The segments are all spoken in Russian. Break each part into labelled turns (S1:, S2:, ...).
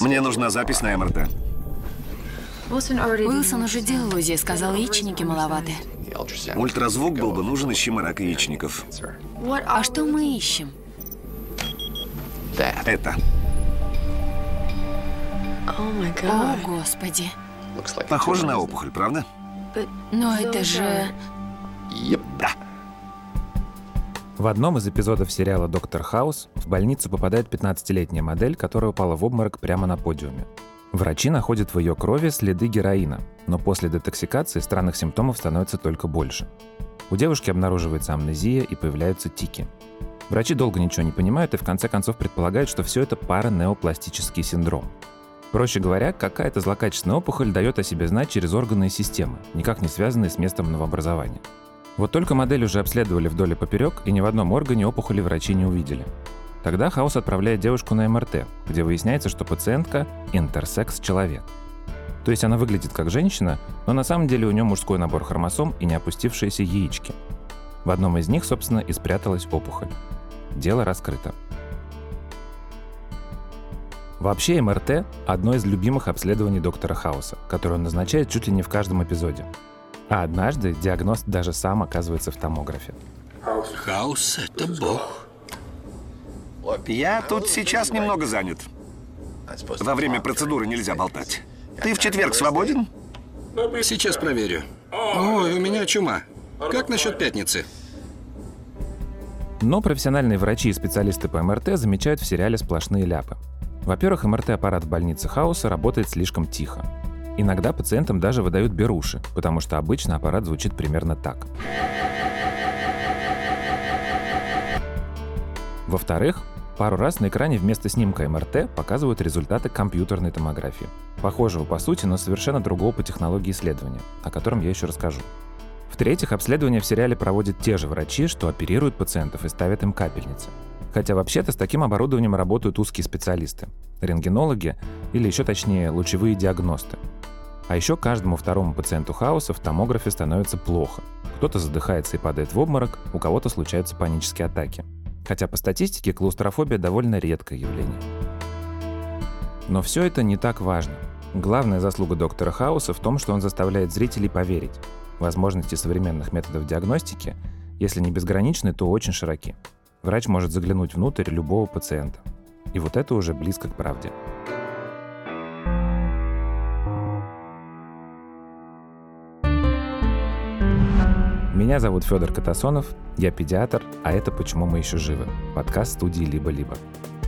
S1: Мне нужна запись на МРТ.
S2: Уилсон уже делал УЗИ, сказал, яичники маловаты.
S1: Ультразвук был бы нужен, ищем рак яичников.
S2: А что мы ищем?
S1: Это.
S2: О, Господи.
S1: Похоже на опухоль, правда?
S2: Но это же...
S3: В одном из эпизодов сериала «Доктор Хаус» в больницу попадает 15-летняя модель, которая упала в обморок прямо на подиуме. Врачи находят в ее крови следы героина, но после детоксикации странных симптомов становится только больше. У девушки обнаруживается амнезия и появляются тики. Врачи долго ничего не понимают и в конце концов предполагают, что все это паранеопластический синдром. Проще говоря, какая-то злокачественная опухоль дает о себе знать через органы и системы, никак не связанные с местом новообразования. Вот только модель уже обследовали вдоль и поперек, и ни в одном органе опухоли врачи не увидели. Тогда Хаус отправляет девушку на МРТ, где выясняется, что пациентка – интерсекс-человек. То есть она выглядит как женщина, но на самом деле у нее мужской набор хромосом и не опустившиеся яички. В одном из них, собственно, и спряталась опухоль. Дело раскрыто. Вообще МРТ – одно из любимых обследований доктора Хауса, которое он назначает чуть ли не в каждом эпизоде. А однажды диагност даже сам оказывается в томографе.
S4: Хаус — это бог.
S1: Я тут сейчас немного занят. Во время процедуры нельзя болтать. Ты в четверг свободен?
S4: Сейчас проверю. Ой, у меня чума. Как насчет пятницы?
S3: Но профессиональные врачи и специалисты по МРТ замечают в сериале сплошные ляпы. Во-первых, МРТ-аппарат в больнице Хауса работает слишком тихо. Иногда пациентам даже выдают беруши, потому что обычно аппарат звучит примерно так. Во-вторых, пару раз на экране вместо снимка МРТ показывают результаты компьютерной томографии. Похожего по сути, но совершенно другого по технологии исследования, о котором я еще расскажу. В-третьих, обследования в сериале проводят те же врачи, что оперируют пациентов и ставят им капельницы. Хотя вообще-то с таким оборудованием работают узкие специалисты – рентгенологи или еще точнее лучевые диагносты. А еще каждому второму пациенту хаоса в томографе становится плохо. Кто-то задыхается и падает в обморок, у кого-то случаются панические атаки – Хотя по статистике клаустрофобия довольно редкое явление. Но все это не так важно. Главная заслуга доктора Хауса в том, что он заставляет зрителей поверить. Возможности современных методов диагностики, если не безграничны, то очень широки. Врач может заглянуть внутрь любого пациента. И вот это уже близко к правде. Меня зовут Федор Катасонов, я педиатр, а это «Почему мы еще живы» — подкаст студии «Либо-либо».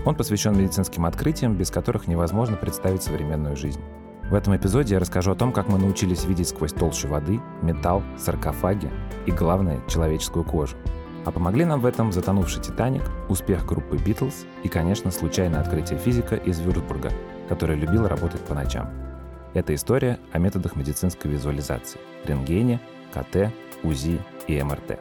S3: Он посвящен медицинским открытиям, без которых невозможно представить современную жизнь. В этом эпизоде я расскажу о том, как мы научились видеть сквозь толщу воды, металл, саркофаги и, главное, человеческую кожу. А помогли нам в этом затонувший «Титаник», успех группы «Битлз» и, конечно, случайное открытие физика из Вюрцбурга, который любил работать по ночам. Это история о методах медицинской визуализации – рентгене, КТ, УЗИ и МРТ.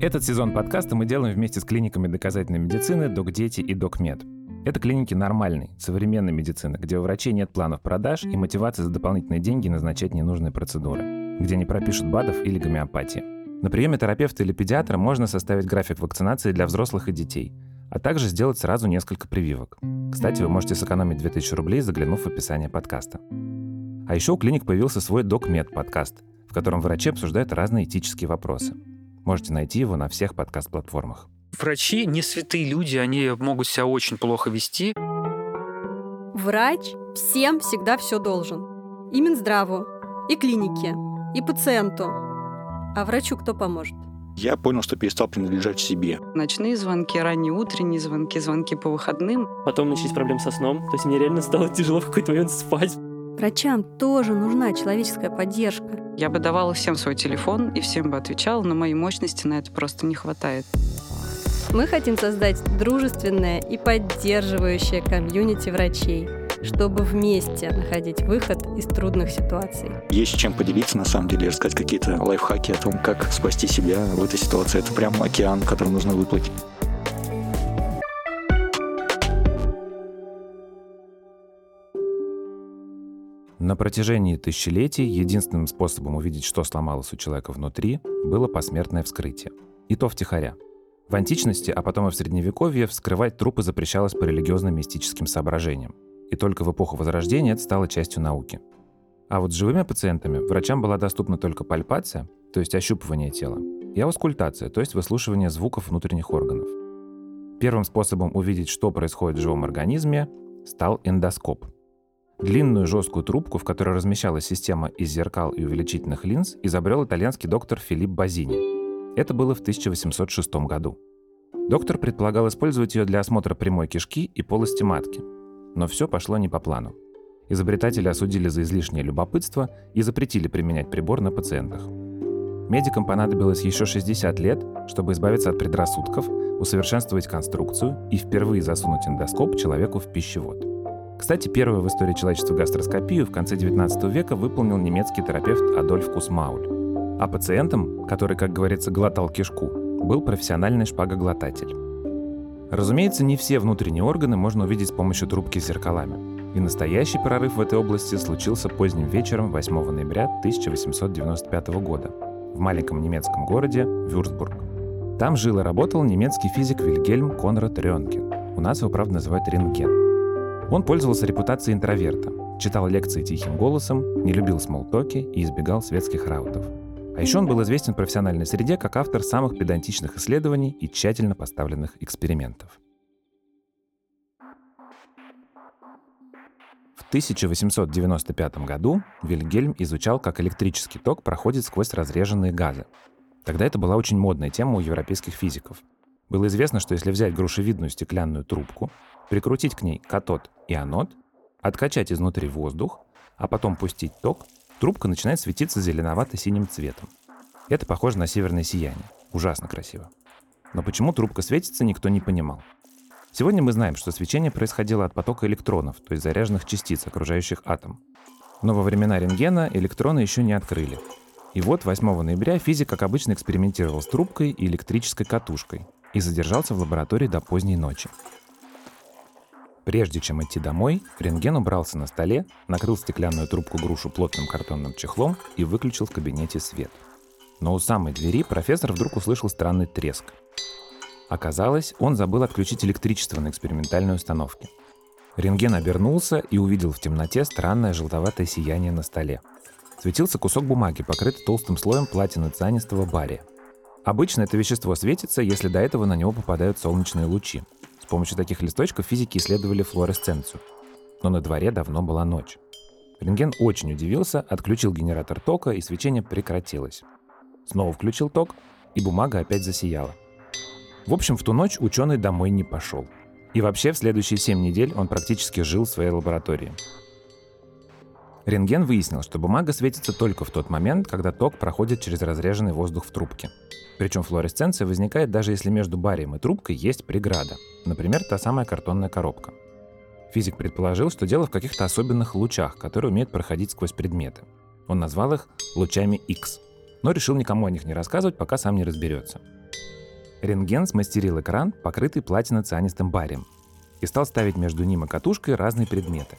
S3: Этот сезон подкаста мы делаем вместе с клиниками доказательной медицины «Док-Дети» и «Док-Мед». Это клиники нормальной, современной медицины, где у врачей нет планов продаж и мотивации за дополнительные деньги назначать ненужные процедуры, где не пропишут БАДов или гомеопатии. На приеме терапевта или педиатра можно составить график вакцинации для взрослых и детей, а также сделать сразу несколько прививок. Кстати, вы можете сэкономить 2000 рублей, заглянув в описание подкаста. А еще у клиник появился свой DocMed подкаст, в котором врачи обсуждают разные этические вопросы. Можете найти его на всех подкаст-платформах.
S5: Врачи не святые люди, они могут себя очень плохо вести.
S6: Врач всем всегда все должен. И Минздраву, и клинике, и пациенту. А врачу кто поможет?
S7: Я понял, что перестал принадлежать себе.
S8: Ночные звонки, ранние утренние звонки, звонки по выходным.
S9: Потом начались проблемы со сном. То есть мне реально стало тяжело в какой-то момент спать.
S6: Врачам тоже нужна человеческая поддержка.
S8: Я бы давала всем свой телефон и всем бы отвечала, но моей мощности на это просто не хватает.
S6: Мы хотим создать дружественное и поддерживающее комьюнити врачей, чтобы вместе находить выход из трудных ситуаций.
S7: Есть чем поделиться, на самом деле, рассказать какие-то лайфхаки о том, как спасти себя в этой ситуации. Это прям океан, который нужно выплыть.
S3: На протяжении тысячелетий единственным способом увидеть, что сломалось у человека внутри, было посмертное вскрытие. И то втихаря. В античности, а потом и в Средневековье, вскрывать трупы запрещалось по религиозно-мистическим соображениям. И только в эпоху Возрождения это стало частью науки. А вот с живыми пациентами врачам была доступна только пальпация, то есть ощупывание тела, и аускультация, то есть выслушивание звуков внутренних органов. Первым способом увидеть, что происходит в живом организме, стал эндоскоп. Длинную жесткую трубку, в которой размещалась система из зеркал и увеличительных линз, изобрел итальянский доктор Филипп Базини. Это было в 1806 году. Доктор предполагал использовать ее для осмотра прямой кишки и полости матки. Но все пошло не по плану. Изобретатели осудили за излишнее любопытство и запретили применять прибор на пациентах. Медикам понадобилось еще 60 лет, чтобы избавиться от предрассудков, усовершенствовать конструкцию и впервые засунуть эндоскоп человеку в пищевод. Кстати, первую в истории человечества гастроскопию в конце 19 века выполнил немецкий терапевт Адольф Кусмауль. А пациентом, который, как говорится, глотал кишку, был профессиональный шпагоглотатель. Разумеется, не все внутренние органы можно увидеть с помощью трубки с зеркалами. И настоящий прорыв в этой области случился поздним вечером 8 ноября 1895 года в маленьком немецком городе Вюрцбург. Там жил и работал немецкий физик Вильгельм Конрад Рентген. У нас его, правда, называют рентген. Он пользовался репутацией интроверта, читал лекции тихим голосом, не любил смолтоки и избегал светских раутов. А еще он был известен в профессиональной среде как автор самых педантичных исследований и тщательно поставленных экспериментов. В 1895 году Вильгельм изучал, как электрический ток проходит сквозь разреженные газы. Тогда это была очень модная тема у европейских физиков. Было известно, что если взять грушевидную стеклянную трубку, прикрутить к ней катод и анод, откачать изнутри воздух, а потом пустить ток, трубка начинает светиться зеленовато-синим цветом. Это похоже на северное сияние. Ужасно красиво. Но почему трубка светится, никто не понимал. Сегодня мы знаем, что свечение происходило от потока электронов, то есть заряженных частиц, окружающих атом. Но во времена рентгена электроны еще не открыли. И вот 8 ноября физик, как обычно, экспериментировал с трубкой и электрической катушкой и задержался в лаборатории до поздней ночи. Прежде чем идти домой, рентген убрался на столе, накрыл стеклянную трубку грушу плотным картонным чехлом и выключил в кабинете свет. Но у самой двери профессор вдруг услышал странный треск. Оказалось, он забыл отключить электричество на экспериментальной установке. Рентген обернулся и увидел в темноте странное желтоватое сияние на столе. Светился кусок бумаги, покрытый толстым слоем платины цианистого бария. Обычно это вещество светится, если до этого на него попадают солнечные лучи. Помощью таких листочков физики исследовали флуоресценцию. Но на дворе давно была ночь. Рентген очень удивился, отключил генератор тока, и свечение прекратилось. Снова включил ток, и бумага опять засияла. В общем, в ту ночь ученый домой не пошел. И вообще в следующие 7 недель он практически жил в своей лаборатории. Рентген выяснил, что бумага светится только в тот момент, когда ток проходит через разреженный воздух в трубке. Причем флуоресценция возникает даже если между барием и трубкой есть преграда, например, та самая картонная коробка. Физик предположил, что дело в каких-то особенных лучах, которые умеют проходить сквозь предметы. Он назвал их лучами X, но решил никому о них не рассказывать, пока сам не разберется. Рентген смастерил экран, покрытый платино-цианистым барием, и стал ставить между ним и катушкой разные предметы.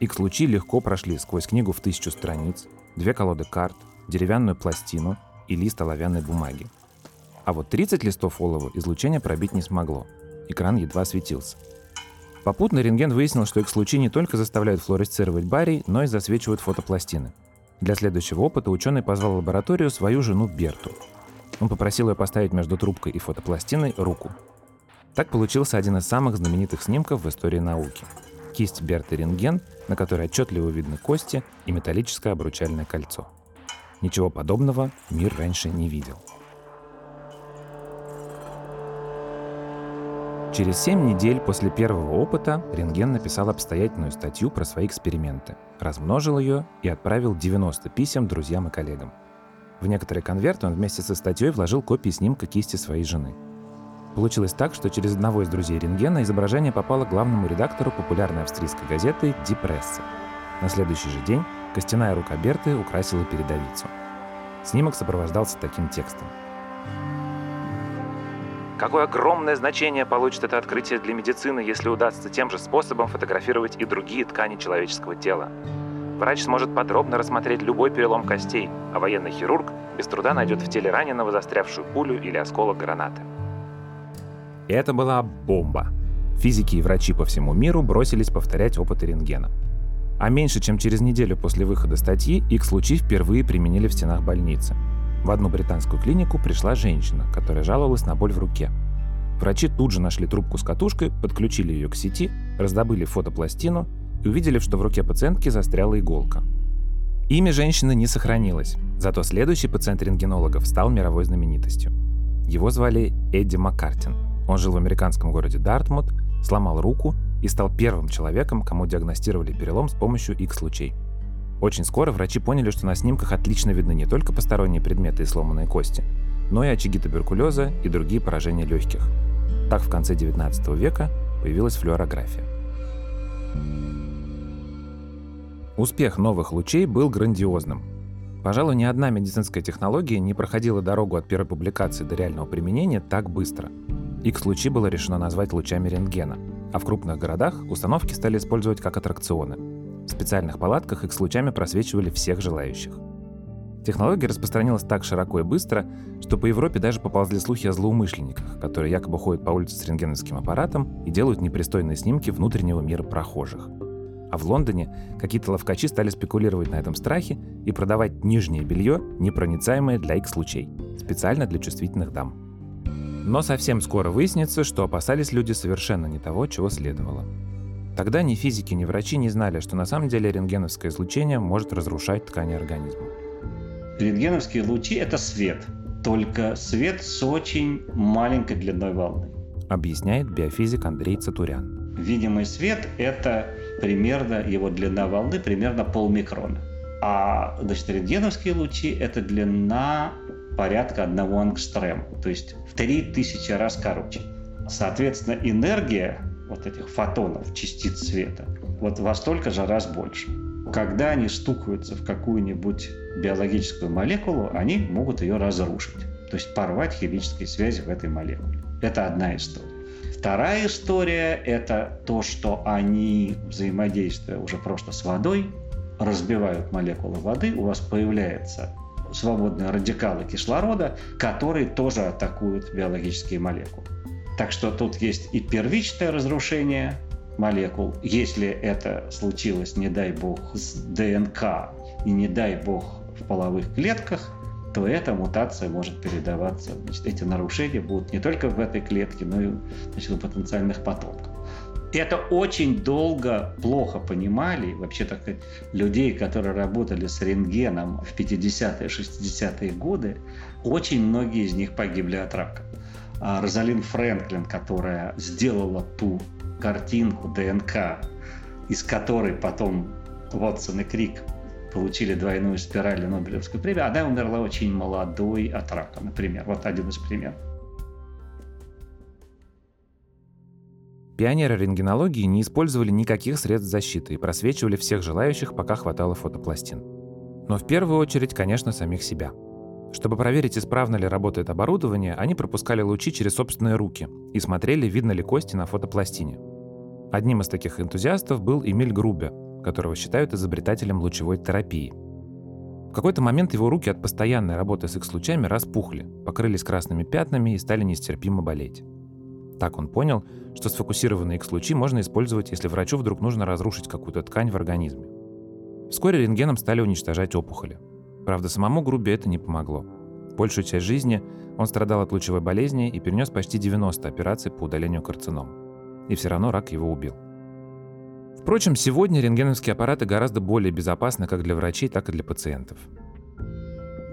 S3: X-лучи легко прошли сквозь книгу в тысячу страниц, две колоды карт, деревянную пластину и лист оловянной бумаги. А вот 30 листов олова излучение пробить не смогло. Экран едва светился. Попутно рентген выяснил, что X-лучи не только заставляют флуоресцировать барий, но и засвечивают фотопластины. Для следующего опыта ученый позвал в лабораторию свою жену Берту, он попросил ее поставить между трубкой и фотопластиной руку. Так получился один из самых знаменитых снимков в истории науки. Кисть Берты рентген, на которой отчетливо видны кости и металлическое обручальное кольцо. Ничего подобного мир раньше не видел. Через 7 недель после первого опыта рентген написал обстоятельную статью про свои эксперименты, размножил ее и отправил 90 писем друзьям и коллегам. В некоторые конверты он вместе со статьей вложил копии снимка кисти своей жены. Получилось так, что через одного из друзей рентгена изображение попало главному редактору популярной австрийской газеты «Ди Пресса». На следующий же день костяная рука Берты украсила передовицу. Снимок сопровождался таким текстом. Какое огромное значение получит это открытие для медицины, если удастся тем же способом фотографировать и другие ткани человеческого тела. Врач сможет подробно рассмотреть любой перелом костей, а военный хирург без труда найдет в теле раненого застрявшую пулю или осколок гранаты. Это была бомба. Физики и врачи по всему миру бросились повторять опыты рентгена. А меньше чем через неделю после выхода статьи X-лучи впервые применили в стенах больницы. В одну британскую клинику пришла женщина, которая жаловалась на боль в руке. Врачи тут же нашли трубку с катушкой, подключили ее к сети, раздобыли фотопластину и увидели, что в руке пациентки застряла иголка. Имя женщины не сохранилось, зато следующий пациент рентгенологов стал мировой знаменитостью. Его звали Эдди Маккартин. Он жил в американском городе Дартмут, сломал руку и стал первым человеком, кому диагностировали перелом с помощью X-лучей. Очень скоро врачи поняли, что на снимках отлично видны не только посторонние предметы и сломанные кости, но и очаги туберкулеза и другие поражения легких. Так в конце 19 века появилась флюорография. Успех новых лучей был грандиозным. Пожалуй, ни одна медицинская технология не проходила дорогу от первой публикации до реального применения так быстро. X-лучи было решено назвать лучами рентгена, а в крупных городах установки стали использовать как аттракционы. В специальных палатках X-лучами просвечивали всех желающих. Технология распространилась так широко и быстро, что по Европе даже поползли слухи о злоумышленниках, которые якобы ходят по улице с рентгеновским аппаратом и делают непристойные снимки внутреннего мира прохожих. А в Лондоне какие-то ловкачи стали спекулировать на этом страхе и продавать нижнее белье, непроницаемое для X-лучей, специально для чувствительных дам. Но совсем скоро выяснится, что опасались люди совершенно не того, чего следовало. Тогда ни физики, ни врачи не знали, что на самом деле рентгеновское излучение может разрушать ткани организма.
S10: Рентгеновские лучи – это свет, только свет с очень маленькой длиной волны.
S3: Объясняет биофизик Андрей Цатурян.
S10: Видимый свет – это примерно, его длина волны примерно полмикрона. А значит, рентгеновские лучи – это длина порядка одного ангстрема, то есть в 3000 раз короче. Соответственно, энергия вот этих фотонов, частиц света, вот во столько же раз больше. Когда они стукаются в какую-нибудь биологическую молекулу, они могут ее разрушить, то есть порвать химические связи в этой молекуле. Это одна история. Вторая история – это то, что они, взаимодействуя уже просто с водой, разбивают молекулы воды, у вас появляются свободные радикалы кислорода, которые тоже атакуют биологические молекулы. Так что тут есть и первичное разрушение молекул, если это случилось, не дай бог, с ДНК и не дай бог в половых клетках, то эта мутация может передаваться. Значит, эти нарушения будут не только в этой клетке, но и значит, у потенциальных потомков. Это очень долго плохо понимали, вообще так сказать, людей, которые работали с рентгеном в 50-е, 60-е годы, очень многие из них погибли от рака. А Розалин Фрэнклин, которая сделала ту картинку ДНК, из которой потом Вотсон и Крик получили двойную спираль Нобелевской премии, она умерла очень молодой от рака, например. Вот один из примеров.
S3: Пионеры рентгенологии не использовали никаких средств защиты и просвечивали всех желающих, пока хватало фотопластин. Но в первую очередь, конечно, самих себя. Чтобы проверить, исправно ли работает оборудование, они пропускали лучи через собственные руки и смотрели, видно ли кости на фотопластине. Одним из таких энтузиастов был Эмиль Грубе, которого считают изобретателем лучевой терапии. В какой-то момент его руки от постоянной работы с X-лучами распухли, покрылись красными пятнами и стали нестерпимо болеть. Так он понял, что сфокусированные X-лучи можно использовать, если врачу вдруг нужно разрушить какую-то ткань в организме. Вскоре рентгеном стали уничтожать опухоли. Правда, самому Грубе это не помогло. Большую часть жизни он страдал от лучевой болезни и перенес почти 90 операций по удалению карцином. И все равно рак его убил. Впрочем, сегодня рентгеновские аппараты гораздо более безопасны как для врачей, так и для пациентов.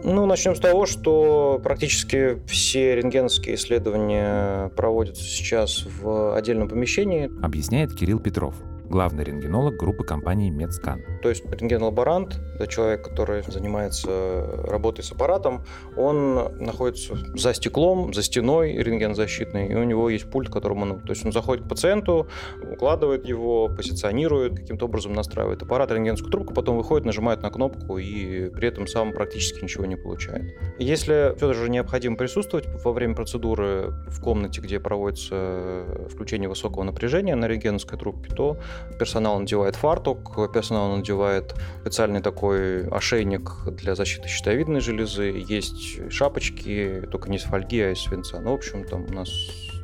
S11: Ну, начнем с того, что практически все рентгеновские исследования проводятся сейчас в отдельном помещении.
S3: Объясняет Кирилл Петров, главный рентгенолог группы компании Медскан.
S11: То есть рентген-лаборант, это человек, который занимается работой с аппаратом, он находится за стеклом, за стеной рентгензащитной, и у него есть пульт, которым он... То есть он заходит к пациенту, укладывает его, позиционирует, каким-то образом настраивает аппарат, рентгенскую трубку, потом выходит, нажимает на кнопку и при этом сам практически ничего не получает. Если все же необходимо присутствовать во время процедуры в комнате, где проводится включение высокого напряжения на рентгеновской трубке, то персонал надевает фартук, персонал надевает специальный такой ошейник для защиты щитовидной железы, есть шапочки, только не из фольги, а из свинца. Ну, в общем, там у нас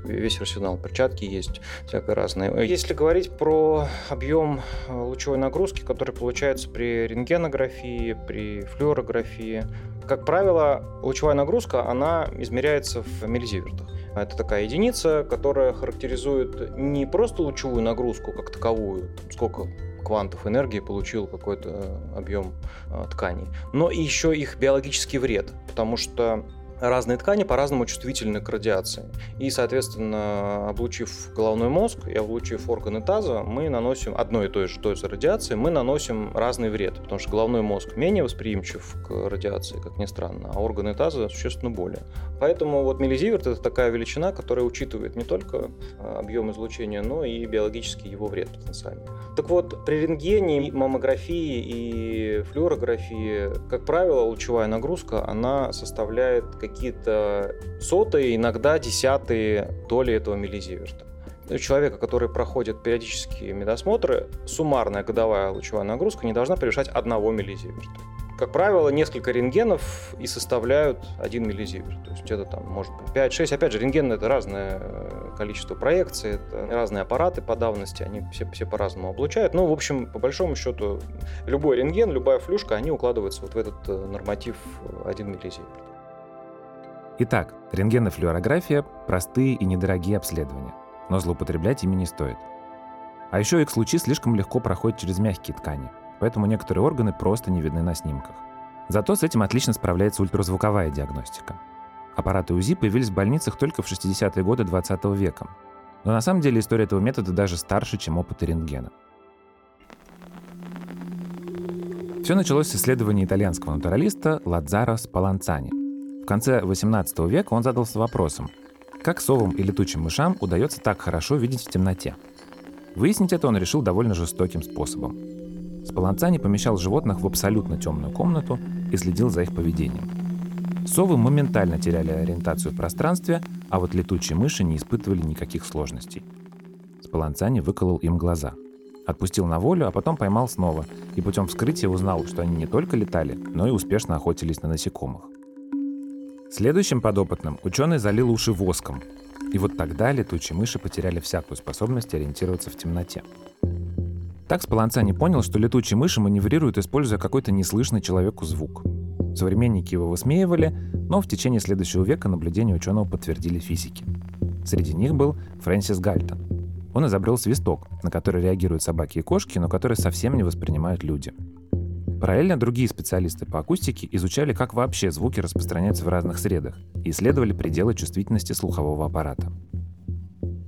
S11: весь арсенал. Перчатки есть, всякое разное. Если говорить про объем э, лучевой нагрузки, который получается при рентгенографии, при флюорографии, как правило, лучевая нагрузка, она измеряется в миллизивертах. Это такая единица, которая характеризует не просто лучевую нагрузку как таковую, сколько квантов энергии получил какой-то э, объем э, тканей, но и еще их биологический вред, потому что разные ткани по-разному чувствительны к радиации. И, соответственно, облучив головной мозг и облучив органы таза, мы наносим одной и той же дозы радиации, мы наносим разный вред, потому что головной мозг менее восприимчив к радиации, как ни странно, а органы таза существенно более. Поэтому вот миллизиверт это такая величина, которая учитывает не только а, объем излучения, но и биологический его вред потенциальный. Так вот, при рентгене, маммографии и флюорографии, как правило, лучевая нагрузка, она составляет какие-то сотые, иногда десятые доли этого миллизиверта. У человека, который проходит периодические медосмотры, суммарная годовая лучевая нагрузка не должна превышать 1 миллизиверта. Как правило, несколько рентгенов и составляют 1 миллизиверт. То есть это там может быть 5-6. Опять же, рентген это разное э, количество проекций, это разные аппараты по давности, они все, все по-разному облучают. Но, в общем, по большому счету, любой рентген, любая флюшка, они укладываются вот в этот э, норматив 1 миллизиверт.
S3: Итак, рентген и флюорография – простые и недорогие обследования, но злоупотреблять ими не стоит. А еще X-лучи слишком легко проходят через мягкие ткани, поэтому некоторые органы просто не видны на снимках. Зато с этим отлично справляется ультразвуковая диагностика. Аппараты УЗИ появились в больницах только в 60-е годы 20 века. Но на самом деле история этого метода даже старше, чем опыты рентгена. Все началось с исследования итальянского натуралиста Ладзаро Спаланцани – в конце XVIII века он задался вопросом, как совам и летучим мышам удается так хорошо видеть в темноте. Выяснить это он решил довольно жестоким способом. Спаланцани помещал животных в абсолютно темную комнату и следил за их поведением. Совы моментально теряли ориентацию в пространстве, а вот летучие мыши не испытывали никаких сложностей. Спаланцани выколол им глаза. Отпустил на волю, а потом поймал снова, и путем вскрытия узнал, что они не только летали, но и успешно охотились на насекомых. Следующим подопытным ученый залил уши воском. И вот тогда летучие мыши потеряли всякую способность ориентироваться в темноте. Так Спаланцани понял, что летучие мыши маневрируют, используя какой-то неслышный человеку звук. Современники его высмеивали, но в течение следующего века наблюдения ученого подтвердили физики. Среди них был Фрэнсис Гальтон. Он изобрел свисток, на который реагируют собаки и кошки, но который совсем не воспринимают люди. Параллельно другие специалисты по акустике изучали, как вообще звуки распространяются в разных средах и исследовали пределы чувствительности слухового аппарата.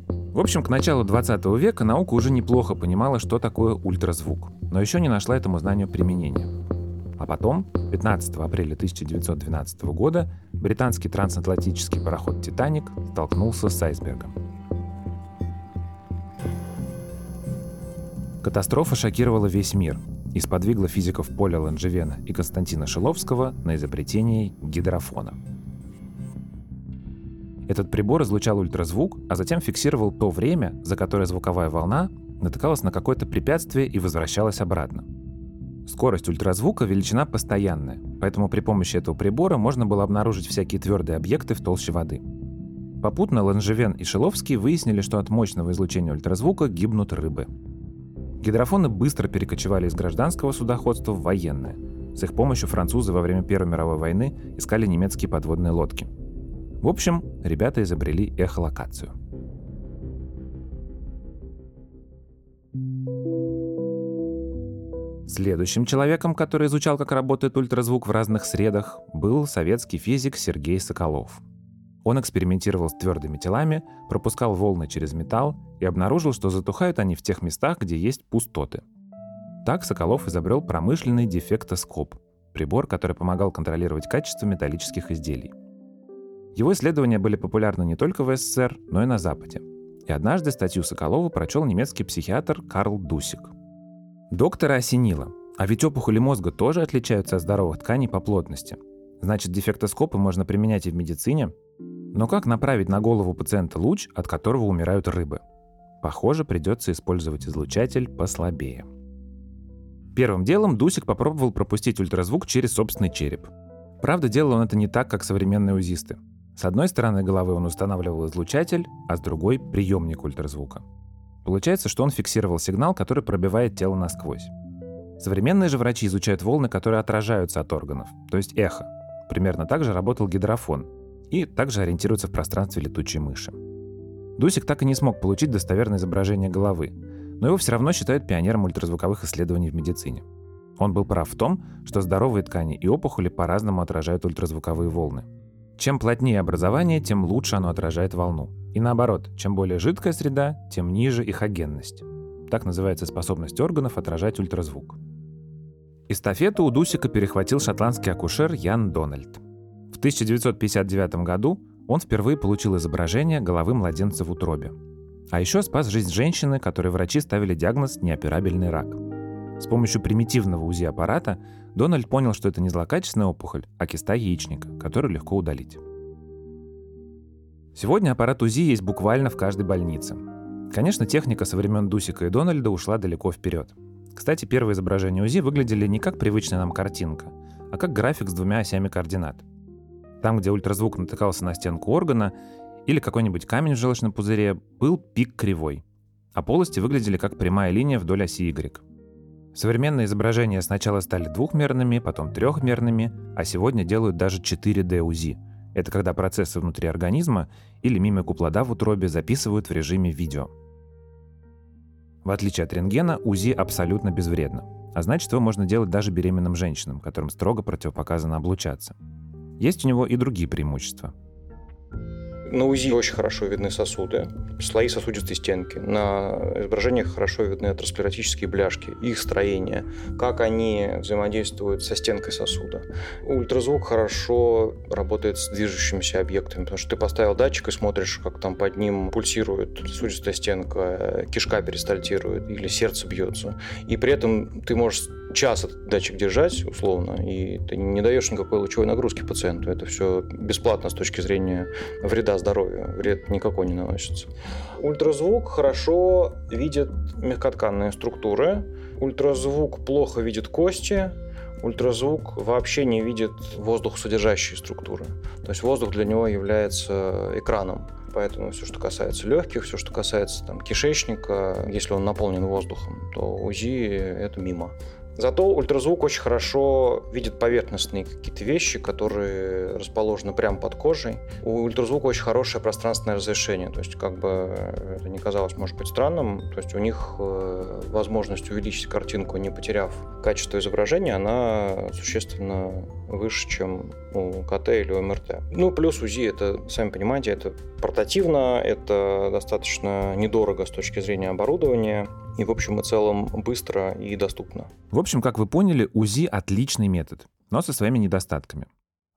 S3: В общем, к началу 20 века наука уже неплохо понимала, что такое ультразвук, но еще не нашла этому знанию применения. А потом, 15 апреля 1912 года, британский трансатлантический пароход «Титаник» столкнулся с айсбергом. Катастрофа шокировала весь мир – и сподвигло физиков Поля Ланжевена и Константина Шиловского на изобретение гидрофона. Этот прибор излучал ультразвук, а затем фиксировал то время, за которое звуковая волна натыкалась на какое-то препятствие и возвращалась обратно. Скорость ультразвука – величина постоянная, поэтому при помощи этого прибора можно было обнаружить всякие твердые объекты в толще воды. Попутно Ланжевен и Шиловский выяснили, что от мощного излучения ультразвука гибнут рыбы – Гидрофоны быстро перекочевали из гражданского судоходства в военное. С их помощью французы во время Первой мировой войны искали немецкие подводные лодки. В общем, ребята изобрели эхолокацию. Следующим человеком, который изучал, как работает ультразвук в разных средах, был советский физик Сергей Соколов – он экспериментировал с твердыми телами, пропускал волны через металл и обнаружил, что затухают они в тех местах, где есть пустоты. Так Соколов изобрел промышленный дефектоскоп – прибор, который помогал контролировать качество металлических изделий. Его исследования были популярны не только в СССР, но и на Западе. И однажды статью Соколова прочел немецкий психиатр Карл Дусик. Доктора осенило. А ведь опухоли мозга тоже отличаются от здоровых тканей по плотности. Значит, дефектоскопы можно применять и в медицине, но как направить на голову пациента луч, от которого умирают рыбы? Похоже, придется использовать излучатель послабее. Первым делом Дусик попробовал пропустить ультразвук через собственный череп. Правда, делал он это не так, как современные узисты. С одной стороны головы он устанавливал излучатель, а с другой — приемник ультразвука. Получается, что он фиксировал сигнал, который пробивает тело насквозь. Современные же врачи изучают волны, которые отражаются от органов, то есть эхо. Примерно так же работал гидрофон, и также ориентируется в пространстве летучей мыши. Дусик так и не смог получить достоверное изображение головы, но его все равно считают пионером ультразвуковых исследований в медицине. Он был прав в том, что здоровые ткани и опухоли по-разному отражают ультразвуковые волны. Чем плотнее образование, тем лучше оно отражает волну. И наоборот, чем более жидкая среда, тем ниже их агенность. Так называется способность органов отражать ультразвук. Эстафету у Дусика перехватил шотландский акушер Ян Дональд. В 1959 году он впервые получил изображение головы младенца в утробе. А еще спас жизнь женщины, которой врачи ставили диагноз неоперабельный рак. С помощью примитивного УЗИ-аппарата Дональд понял, что это не злокачественная опухоль, а киста яичника, которую легко удалить. Сегодня аппарат УЗИ есть буквально в каждой больнице. Конечно, техника со времен Дусика и Дональда ушла далеко вперед. Кстати, первые изображения УЗИ выглядели не как привычная нам картинка, а как график с двумя осями координат. Там, где ультразвук натыкался на стенку органа или какой-нибудь камень в желчном пузыре, был пик кривой, а полости выглядели как прямая линия вдоль оси Y. Современные изображения сначала стали двухмерными, потом трехмерными, а сегодня делают даже 4D УЗИ. Это когда процессы внутри организма или мимику плода в утробе записывают в режиме видео. В отличие от рентгена, УЗИ абсолютно безвредно. А значит, его можно делать даже беременным женщинам, которым строго противопоказано облучаться. Есть у него и другие преимущества –
S11: на УЗИ очень хорошо видны сосуды, слои сосудистой стенки. На изображениях хорошо видны атеросклеротические бляшки, их строение, как они взаимодействуют со стенкой сосуда. Ультразвук хорошо работает с движущимися объектами, потому что ты поставил датчик и смотришь, как там под ним пульсирует сосудистая стенка, кишка перистальтирует или сердце бьется. И при этом ты можешь час этот датчик держать, условно, и ты не даешь никакой лучевой нагрузки пациенту. Это все бесплатно с точки зрения вреда здоровью. Вред никакой не наносится. Ультразвук хорошо видит мягкотканные структуры. Ультразвук плохо видит кости, ультразвук вообще не видит воздух содержащие структуры. То есть воздух для него является экраном. Поэтому все, что касается легких, все, что касается там, кишечника, если он наполнен воздухом, то УЗИ это мимо. Зато ультразвук очень хорошо видит поверхностные какие-то вещи, которые расположены прямо под кожей. У ультразвука очень хорошее пространственное разрешение, то есть как бы это не казалось, может быть, странным, то есть у них э, возможность увеличить картинку, не потеряв качество изображения, она существенно выше, чем у КТ или у МРТ. Ну, плюс УЗИ, это, сами понимаете, это портативно, это достаточно недорого с точки зрения оборудования, и, в общем и целом, быстро и доступно.
S3: В общем, как вы поняли, УЗИ — отличный метод, но со своими недостатками.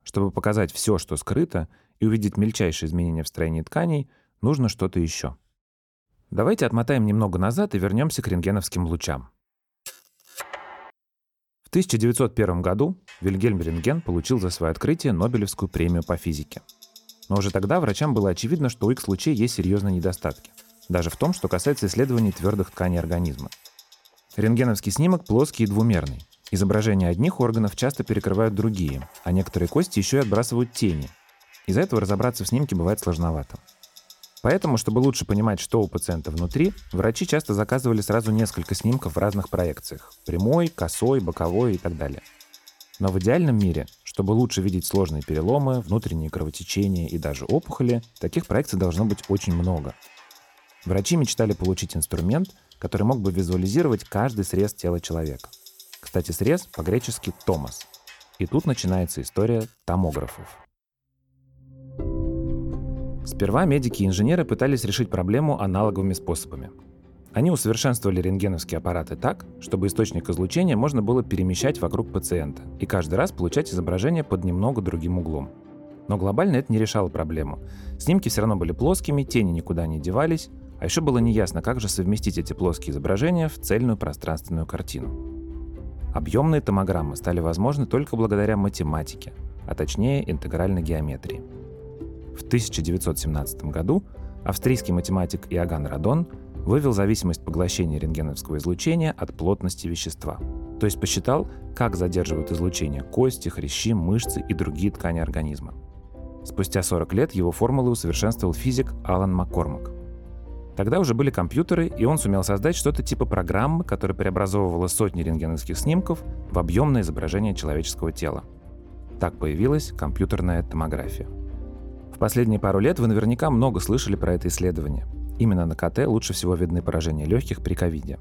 S3: Чтобы показать все, что скрыто, и увидеть мельчайшие изменения в строении тканей, нужно что-то еще. Давайте отмотаем немного назад и вернемся к рентгеновским лучам. В 1901 году Вильгельм Рентген получил за свое открытие Нобелевскую премию по физике. Но уже тогда врачам было очевидно, что у X-лучей есть серьезные недостатки — даже в том, что касается исследований твердых тканей организма. Рентгеновский снимок плоский и двумерный. Изображения одних органов часто перекрывают другие, а некоторые кости еще и отбрасывают тени. Из-за этого разобраться в снимке бывает сложновато. Поэтому, чтобы лучше понимать, что у пациента внутри, врачи часто заказывали сразу несколько снимков в разных проекциях – прямой, косой, боковой и так далее. Но в идеальном мире, чтобы лучше видеть сложные переломы, внутренние кровотечения и даже опухоли, таких проекций должно быть очень много – Врачи мечтали получить инструмент, который мог бы визуализировать каждый срез тела человека. Кстати, срез по-гречески «томос». И тут начинается история томографов. Сперва медики и инженеры пытались решить проблему аналоговыми способами. Они усовершенствовали рентгеновские аппараты так, чтобы источник излучения можно было перемещать вокруг пациента и каждый раз получать изображение под немного другим углом. Но глобально это не решало проблему. Снимки все равно были плоскими, тени никуда не девались, а еще было неясно, как же совместить эти плоские изображения в цельную пространственную картину. Объемные томограммы стали возможны только благодаря математике, а точнее интегральной геометрии. В 1917 году австрийский математик Иоганн Радон вывел зависимость поглощения рентгеновского излучения от плотности вещества. То есть посчитал, как задерживают излучение кости, хрящи, мышцы и другие ткани организма. Спустя 40 лет его формулы усовершенствовал физик Алан Маккормак. Тогда уже были компьютеры, и он сумел создать что-то типа программы, которая преобразовывала сотни рентгеновских снимков в объемное изображение человеческого тела. Так появилась компьютерная томография. Последние пару лет вы наверняка много слышали про это исследование. Именно на КТ лучше всего видны поражения легких при ковиде.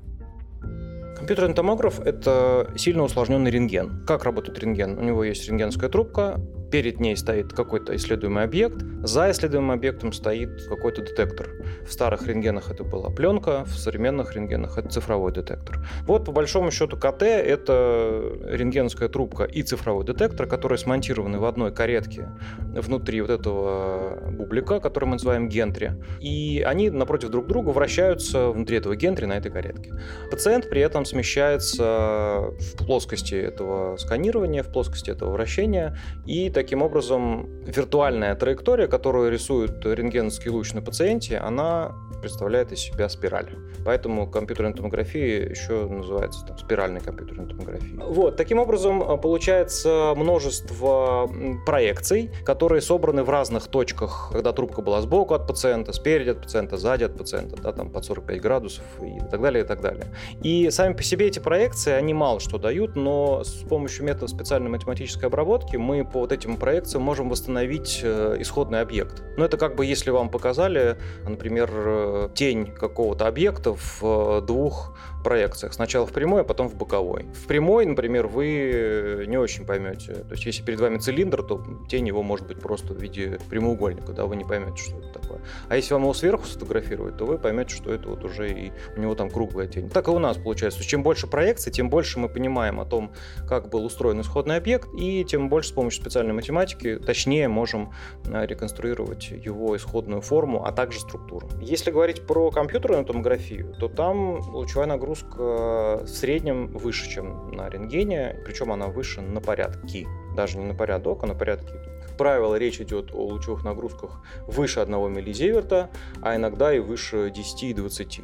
S11: Компьютерный томограф – это сильно усложненный рентген. Как работает рентген? У него есть рентгенская трубка, перед ней стоит какой-то исследуемый объект, за исследуемым объектом стоит какой-то детектор. В старых рентгенах это была пленка, в современных рентгенах это цифровой детектор. Вот по большому счету КТ – это рентгенская трубка и цифровой детектор, которые смонтированы в одной каретке внутри вот этого бублика, который мы называем гентри. И они напротив друг друга вращаются внутри этого гентри на этой каретке. Пациент при этом смещается в плоскости этого сканирования, в плоскости этого вращения, и таким образом виртуальная траектория, которую рисует рентгеновский луч на пациенте, она представляет из себя спираль. Поэтому компьютерная томография еще называется там, спиральной компьютерной томографией. Вот, таким образом э, получается множество проекций, которые собраны в разных точках, когда трубка была сбоку от пациента, спереди от пациента, сзади от пациента, да, там под 45 градусов и так далее, и так далее. И сами по себе эти проекции, они мало что дают, но с помощью метода специальной математической обработки мы по вот этим проекциям можем восстановить э, исходный объект. Но это как бы если вам показали, например, э, тень какого-то объекта в э, двух проекциях. Сначала в прямой, а потом в боковой. В прямой, например, вы не очень поймете. То есть, если перед вами цилиндр, то тень его может быть просто в виде прямоугольника, да, вы не поймете, что это такое. А если вам его сверху сфотографировать, то вы поймете, что это вот уже и у него там круглая тень. Так и у нас получается. Чем больше проекций, тем больше мы понимаем о том, как был устроен исходный объект, и тем больше с помощью специальной математики точнее можем э, реконструировать его исходную форму, а также структуру. Если говорить про компьютерную томографию, то там лучевая нагрузка нагрузка в среднем выше, чем на рентгене, причем она выше на порядки, даже не на порядок, а на порядки. Как правило, речь идет о лучевых нагрузках выше 1 миллизеверта, а иногда и выше 10 и 20.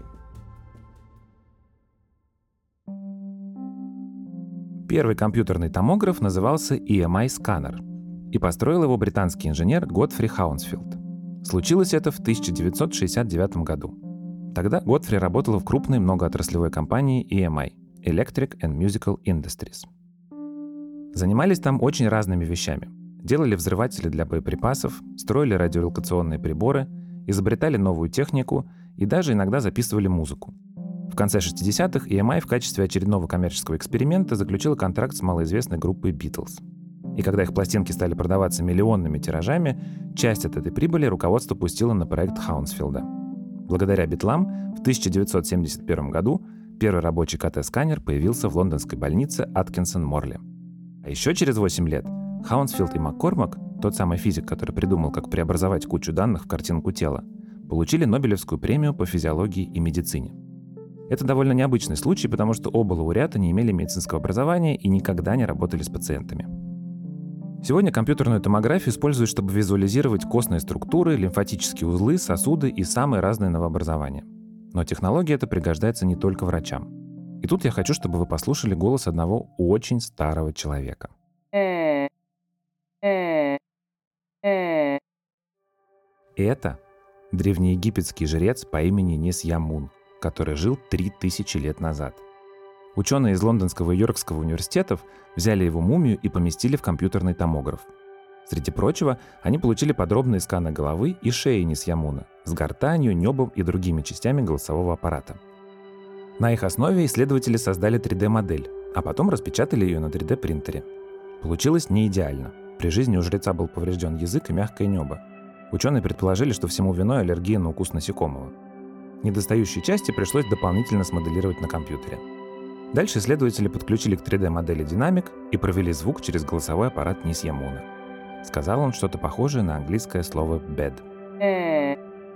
S3: Первый компьютерный томограф назывался EMI-сканер, и построил его британский инженер Готфри Хаунсфилд. Случилось это в 1969 году. Тогда Годфри работала в крупной многоотраслевой компании EMI – Electric and Musical Industries. Занимались там очень разными вещами. Делали взрыватели для боеприпасов, строили радиолокационные приборы, изобретали новую технику и даже иногда записывали музыку. В конце 60-х EMI в качестве очередного коммерческого эксперимента заключила контракт с малоизвестной группой Beatles. И когда их пластинки стали продаваться миллионными тиражами, часть от этой прибыли руководство пустило на проект Хаунсфилда – Благодаря битлам в 1971 году первый рабочий КТ-сканер появился в лондонской больнице Аткинсон-Морли. А еще через 8 лет Хаунсфилд и Маккормак, тот самый физик, который придумал, как преобразовать кучу данных в картинку тела, получили Нобелевскую премию по физиологии и медицине. Это довольно необычный случай, потому что оба лауреата не имели медицинского образования и никогда не работали с пациентами. Сегодня компьютерную томографию используют, чтобы визуализировать костные структуры, лимфатические узлы, сосуды и самые разные новообразования. Но технология эта пригождается не только врачам. И тут я хочу, чтобы вы послушали голос одного очень старого человека. Это древнеегипетский жрец по имени Нисьямун, который жил 3000 лет назад – Ученые из Лондонского и Йоркского университетов взяли его мумию и поместили в компьютерный томограф. Среди прочего, они получили подробные сканы головы и шеи Нисьямуна с гортанью, небом и другими частями голосового аппарата. На их основе исследователи создали 3D-модель, а потом распечатали ее на 3D-принтере. Получилось не идеально. При жизни у жреца был поврежден язык и мягкое небо. Ученые предположили, что всему виной аллергия на укус насекомого. Недостающие части пришлось дополнительно смоделировать на компьютере – Дальше исследователи подключили к 3D-модели динамик и провели звук через голосовой аппарат Нисьямуна. Сказал он что-то похожее на английское слово «bed».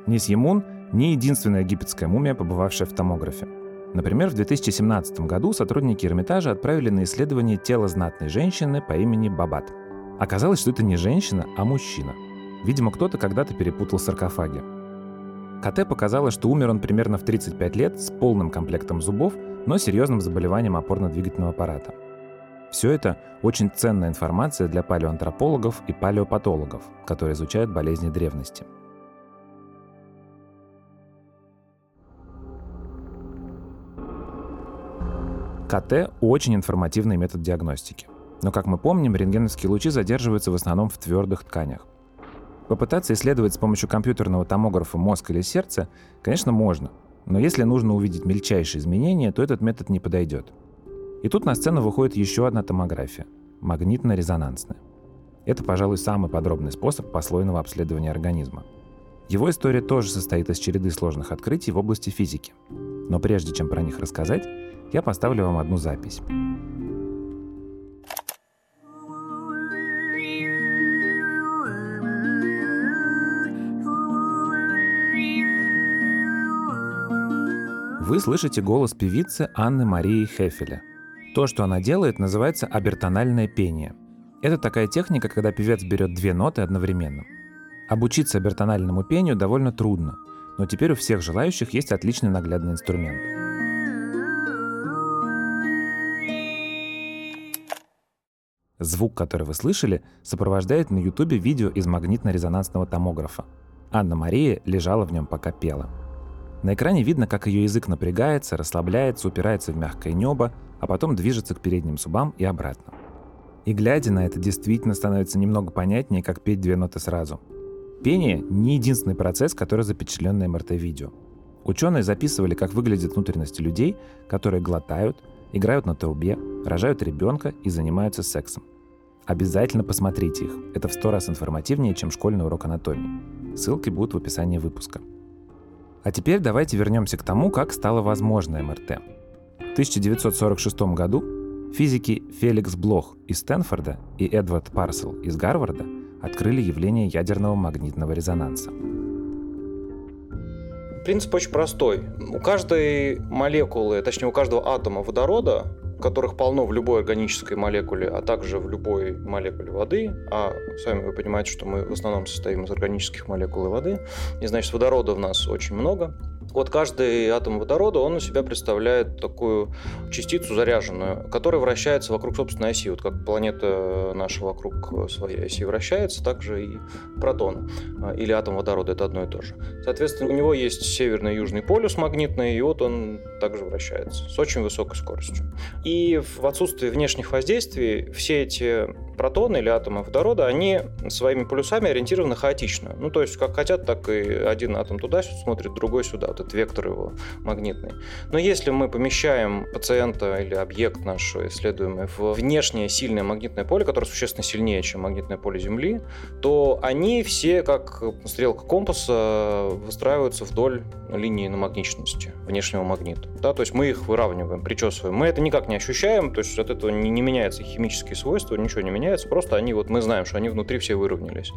S3: Нисьямун — не единственная египетская мумия, побывавшая в томографе. Например, в 2017 году сотрудники Эрмитажа отправили на исследование тело знатной женщины по имени Бабат. Оказалось, что это не женщина, а мужчина. Видимо, кто-то когда-то перепутал саркофаги. КТ показало, что умер он примерно в 35 лет с полным комплектом зубов, но серьезным заболеванием опорно-двигательного аппарата. Все это очень ценная информация для палеоантропологов и палеопатологов, которые изучают болезни древности. КТ – очень информативный метод диагностики. Но, как мы помним, рентгеновские лучи задерживаются в основном в твердых тканях. Попытаться исследовать с помощью компьютерного томографа мозг или сердце, конечно, можно, но если нужно увидеть мельчайшие изменения, то этот метод не подойдет. И тут на сцену выходит еще одна томография – магнитно-резонансная. Это, пожалуй, самый подробный способ послойного обследования организма. Его история тоже состоит из череды сложных открытий в области физики. Но прежде чем про них рассказать, я поставлю вам одну запись. Вы слышите голос певицы Анны Марии Хефеля. То, что она делает, называется абертональное пение. Это такая техника, когда певец берет две ноты одновременно. Обучиться абертональному пению довольно трудно, но теперь у всех желающих есть отличный наглядный инструмент. Звук, который вы слышали, сопровождает на ютубе видео из магнитно-резонансного томографа. Анна-Мария лежала в нем, пока пела. На экране видно, как ее язык напрягается, расслабляется, упирается в мягкое небо, а потом движется к передним зубам и обратно. И глядя на это, действительно становится немного понятнее, как петь две ноты сразу. Пение — не единственный процесс, который запечатлен на МРТ-видео. Ученые записывали, как выглядят внутренности людей, которые глотают, играют на трубе, рожают ребенка и занимаются сексом. Обязательно посмотрите их. Это в сто раз информативнее, чем школьный урок анатомии. Ссылки будут в описании выпуска. А теперь давайте вернемся к тому, как стало возможно МРТ. В 1946 году физики Феликс Блох из Стэнфорда и Эдвард Парсел из Гарварда открыли явление ядерного магнитного резонанса.
S11: Принцип очень простой. У каждой молекулы, точнее у каждого атома водорода которых полно в любой органической молекуле, а также в любой молекуле воды, а сами вы понимаете, что мы в основном состоим из органических молекул и воды, и значит водорода в нас очень много, вот каждый атом водорода, он у себя представляет такую частицу заряженную, которая вращается вокруг собственной оси. Вот как планета наша вокруг своей оси вращается, так же и протон а, или атом водорода – это одно и то же. Соответственно, у него есть северный и южный полюс магнитный, и вот он также вращается с очень высокой скоростью. И в отсутствии внешних воздействий все эти протоны или атомы водорода, они своими полюсами ориентированы хаотично. Ну, то есть, как хотят, так и один атом туда смотрит, другой сюда. Вот этот вектор его магнитный. Но если мы помещаем пациента или объект наш исследуемый в внешнее сильное магнитное поле, которое существенно сильнее, чем магнитное поле Земли, то они все, как стрелка компаса, выстраиваются вдоль линии намагниченности внешнего магнита. Да, то есть мы их выравниваем, причесываем. Мы это никак не ощущаем, то есть от этого не, не меняются химические свойства, ничего не меняется, просто они вот мы знаем, что они внутри все выровнялись.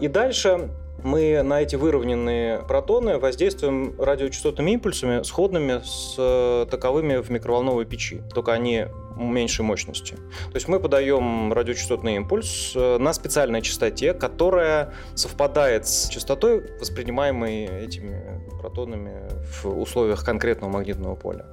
S11: И дальше мы на эти выровненные протоны воздействуем радиочастотными импульсами, сходными с э, таковыми в микроволновой печи, только они меньшей мощности. То есть мы подаем радиочастотный импульс э, на специальной частоте, которая совпадает с частотой, воспринимаемой этими протонами в условиях конкретного магнитного поля.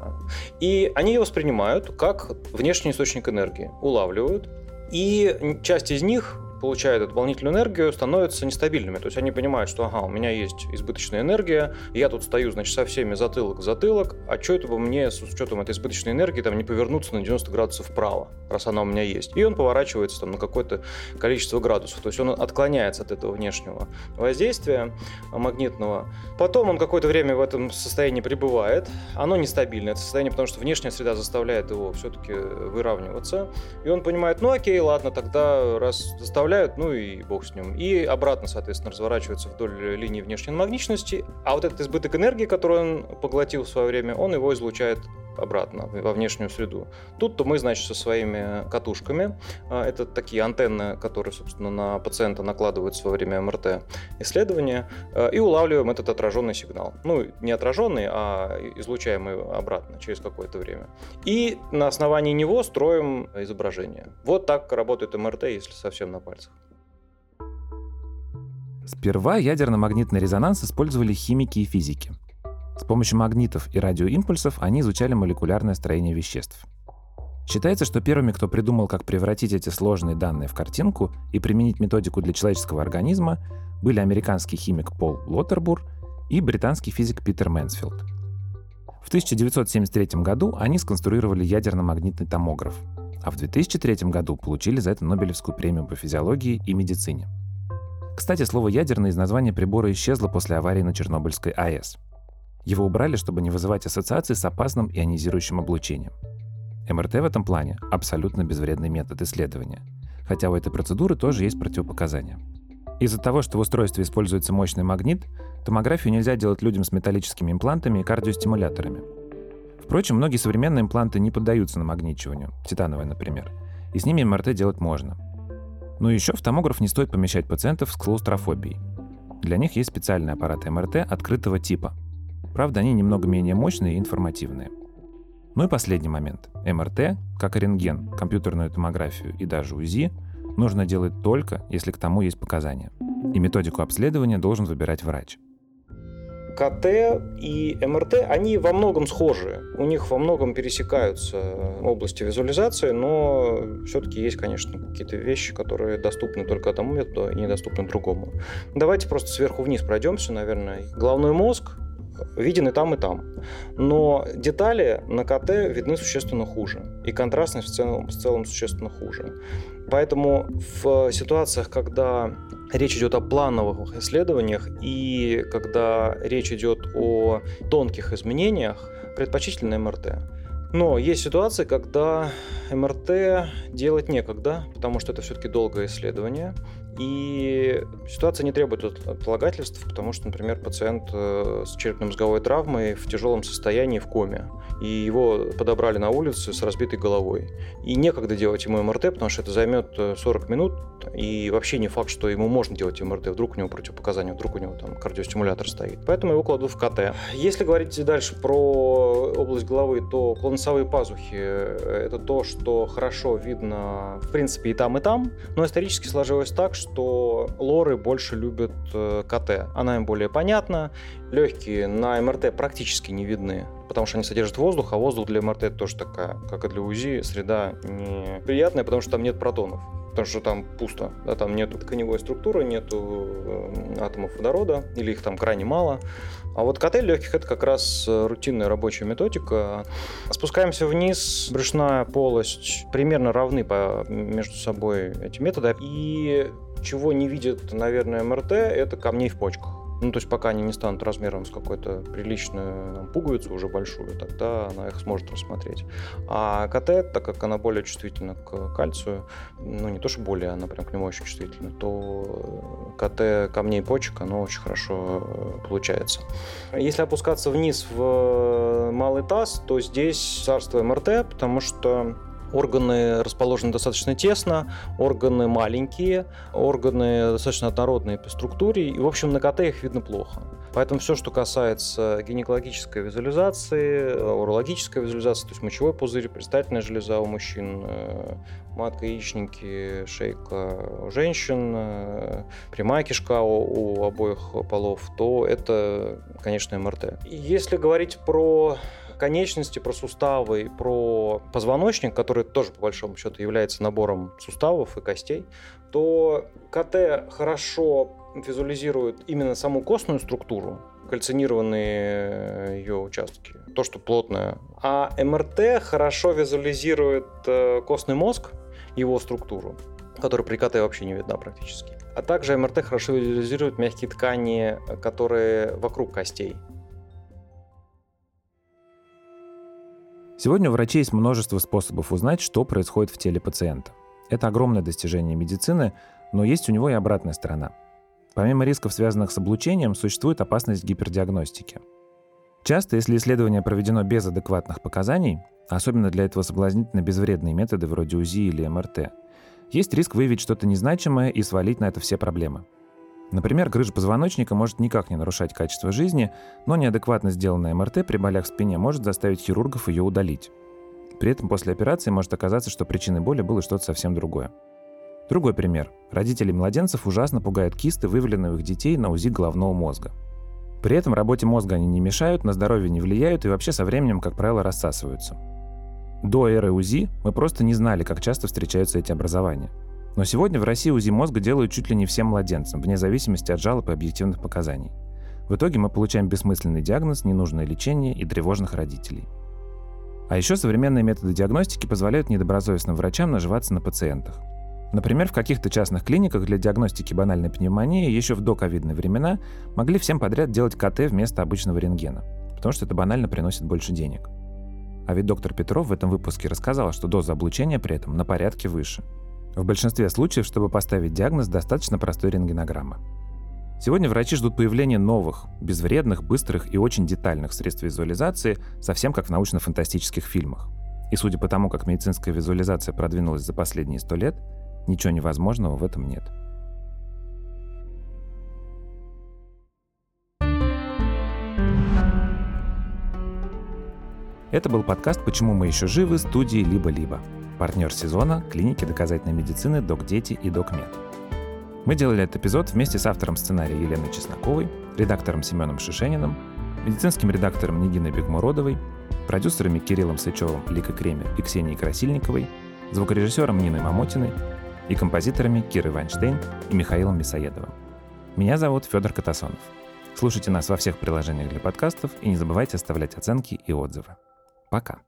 S11: И они ее воспринимают как внешний источник энергии, улавливают, и часть из них получают дополнительную энергию, становятся нестабильными. То есть они понимают, что ага, у меня есть избыточная энергия, я тут стою, значит, со всеми затылок в затылок, а что это бы мне с учетом этой избыточной энергии там не повернуться на 90 градусов вправо, раз она у меня есть. И он поворачивается там на какое-то количество градусов. То есть он отклоняется от этого внешнего воздействия магнитного. Потом он какое-то время в этом состоянии пребывает. Оно нестабильное, это состояние, потому что внешняя среда заставляет его все-таки выравниваться. И он понимает, ну окей, ладно, тогда раз заставляет оставляют, ну и бог с ним. И обратно, соответственно, разворачивается вдоль линии внешней магничности, а вот этот избыток энергии, который он поглотил в свое время, он его излучает обратно во внешнюю среду. Тут-то мы, значит, со своими катушками, а, это такие антенны, которые, собственно, на пациента накладываются во время МРТ исследования, а, и улавливаем этот отраженный сигнал. Ну, не отраженный, а излучаемый обратно через какое-то время. И на основании него строим изображение. Вот так работает МРТ, если совсем на пальцах.
S3: Сперва ядерно-магнитный резонанс использовали химики и физики – с помощью магнитов и радиоимпульсов они изучали молекулярное строение веществ. Считается, что первыми, кто придумал, как превратить эти сложные данные в картинку и применить методику для человеческого организма, были американский химик Пол Лоттербур и британский физик Питер Мэнсфилд. В 1973 году они сконструировали ядерно-магнитный томограф, а в 2003 году получили за это Нобелевскую премию по физиологии и медицине. Кстати, слово «ядерный» из названия прибора исчезло после аварии на Чернобыльской АЭС. Его убрали, чтобы не вызывать ассоциации с опасным ионизирующим облучением. МРТ в этом плане – абсолютно безвредный метод исследования, хотя у этой процедуры тоже есть противопоказания. Из-за того, что в устройстве используется мощный магнит, томографию нельзя делать людям с металлическими имплантами и кардиостимуляторами. Впрочем, многие современные импланты не поддаются намагничиванию, титановые, например, и с ними МРТ делать можно. Но еще в томограф не стоит помещать пациентов с клаустрофобией. Для них есть специальные аппараты МРТ открытого типа. Правда, они немного менее мощные и информативные. Ну и последний момент. МРТ, как и рентген, компьютерную томографию и даже УЗИ, нужно делать только, если к тому есть показания. И методику обследования должен выбирать врач.
S11: КТ и МРТ, они во многом схожи. У них во многом пересекаются области визуализации, но все-таки есть, конечно, какие-то вещи, которые доступны только одному методу и недоступны другому. Давайте просто сверху вниз пройдемся, наверное. Головной мозг виден и там, и там. Но детали на КТ видны существенно хуже. И контрастность в целом, в целом существенно хуже. Поэтому в ситуациях, когда речь идет о плановых исследованиях и когда речь идет о тонких изменениях, предпочтительно МРТ. Но есть ситуации, когда МРТ делать некогда, потому что это все-таки долгое исследование. И ситуация не требует отлагательств, потому что, например, пациент э, с черепно-мозговой травмой в тяжелом состоянии в коме, и его подобрали на улице с разбитой головой. И некогда делать ему МРТ, потому что это займет 40 э, минут, и вообще не факт, что ему можно делать МРТ, вдруг у него противопоказания, вдруг у него там кардиостимулятор стоит. Поэтому его кладут в КТ. Если говорить дальше про область головы, то клоносовые пазухи – это то, что хорошо видно, в принципе, и там, и там, но исторически сложилось так, что лоры больше любят э, КТ. Она им более понятна, легкие на МРТ практически не видны, потому что они содержат воздух, а воздух для МРТ тоже такая, как и для УЗИ, среда неприятная, потому что там нет протонов потому что там пусто, да, там нету тканевой структуры, нету э, атомов водорода, или их там крайне мало. А вот котель легких это как раз э, рутинная рабочая методика. Спускаемся вниз, брюшная полость примерно равны по, между собой эти методы. И чего не видит, наверное, МРТ, это камней в почках. Ну, то есть пока они не станут размером с какой-то приличную там, пуговицу уже большую, тогда она их сможет рассмотреть. А КТ, так как она более чувствительна к кальцию, ну, не то, что более, она прям к нему очень чувствительна, то КТ камней почек, оно очень хорошо э, получается. Если опускаться вниз в малый таз, то здесь царство МРТ, потому что Органы расположены достаточно тесно, органы маленькие, органы достаточно однородные по структуре, и, в общем, на КТ их видно плохо. Поэтому все, что касается гинекологической визуализации, урологической визуализации, то есть мочевой пузырь, предстательная железа у мужчин, э, матка, яичники, шейка у женщин, э, прямая кишка у, у обоих полов, то это, конечно, МРТ. Если говорить про конечности, про суставы, про позвоночник, который тоже, по большому счету, является набором суставов и костей, то КТ хорошо визуализирует именно саму костную структуру, кальцинированные ее участки, то, что плотное. А МРТ хорошо визуализирует э, костный мозг, его структуру, которая при КТ вообще не видна практически. А также МРТ хорошо визуализирует мягкие ткани, которые вокруг костей.
S3: Сегодня у врачей есть множество способов узнать, что происходит в теле пациента. Это огромное достижение медицины, но есть у него и обратная сторона. Помимо рисков, связанных с облучением, существует опасность гипердиагностики. Часто, если исследование проведено без адекватных показаний, особенно для этого соблазнительно безвредные методы вроде УЗИ или МРТ, есть риск выявить что-то незначимое и свалить на это все проблемы – Например, грыжа позвоночника может никак не нарушать качество жизни, но неадекватно сделанная МРТ при болях в спине может заставить хирургов ее удалить. При этом после операции может оказаться, что причиной боли было что-то совсем другое. Другой пример. Родители младенцев ужасно пугают кисты, выявленные у их детей на УЗИ головного мозга. При этом работе мозга они не мешают, на здоровье не влияют и вообще со временем, как правило, рассасываются. До эры УЗИ мы просто не знали, как часто встречаются эти образования. Но сегодня в России УЗИ мозга делают чуть ли не всем младенцам, вне зависимости от жалоб и объективных показаний. В итоге мы получаем бессмысленный диагноз, ненужное лечение и тревожных родителей. А еще современные методы диагностики позволяют недобросовестным врачам наживаться на пациентах. Например, в каких-то частных клиниках для диагностики банальной пневмонии еще в доковидные времена могли всем подряд делать КТ вместо обычного рентгена, потому что это банально приносит больше денег. А ведь доктор Петров в этом выпуске рассказал, что доза облучения при этом на порядке выше. В большинстве случаев, чтобы поставить диагноз, достаточно простой рентгенограммы. Сегодня врачи ждут появления новых, безвредных, быстрых и очень детальных средств визуализации, совсем как в научно-фантастических фильмах. И судя по тому, как медицинская визуализация продвинулась за последние сто лет, ничего невозможного в этом нет. Это был подкаст «Почему мы еще живы» студии «Либо-либо». Партнер сезона – клиники доказательной медицины «Док Дети» и «Док Мед». Мы делали этот эпизод вместе с автором сценария Еленой Чесноковой, редактором Семеном Шишениным, медицинским редактором Нигиной Бегмуродовой, продюсерами Кириллом Сычевым, Ликой Креме и Ксенией Красильниковой, звукорежиссером Ниной Мамотиной и композиторами Кирой Вайнштейн и Михаилом Мясоедовым. Меня зовут Федор Катасонов. Слушайте нас во всех приложениях для подкастов и не забывайте оставлять оценки и отзывы. Пока.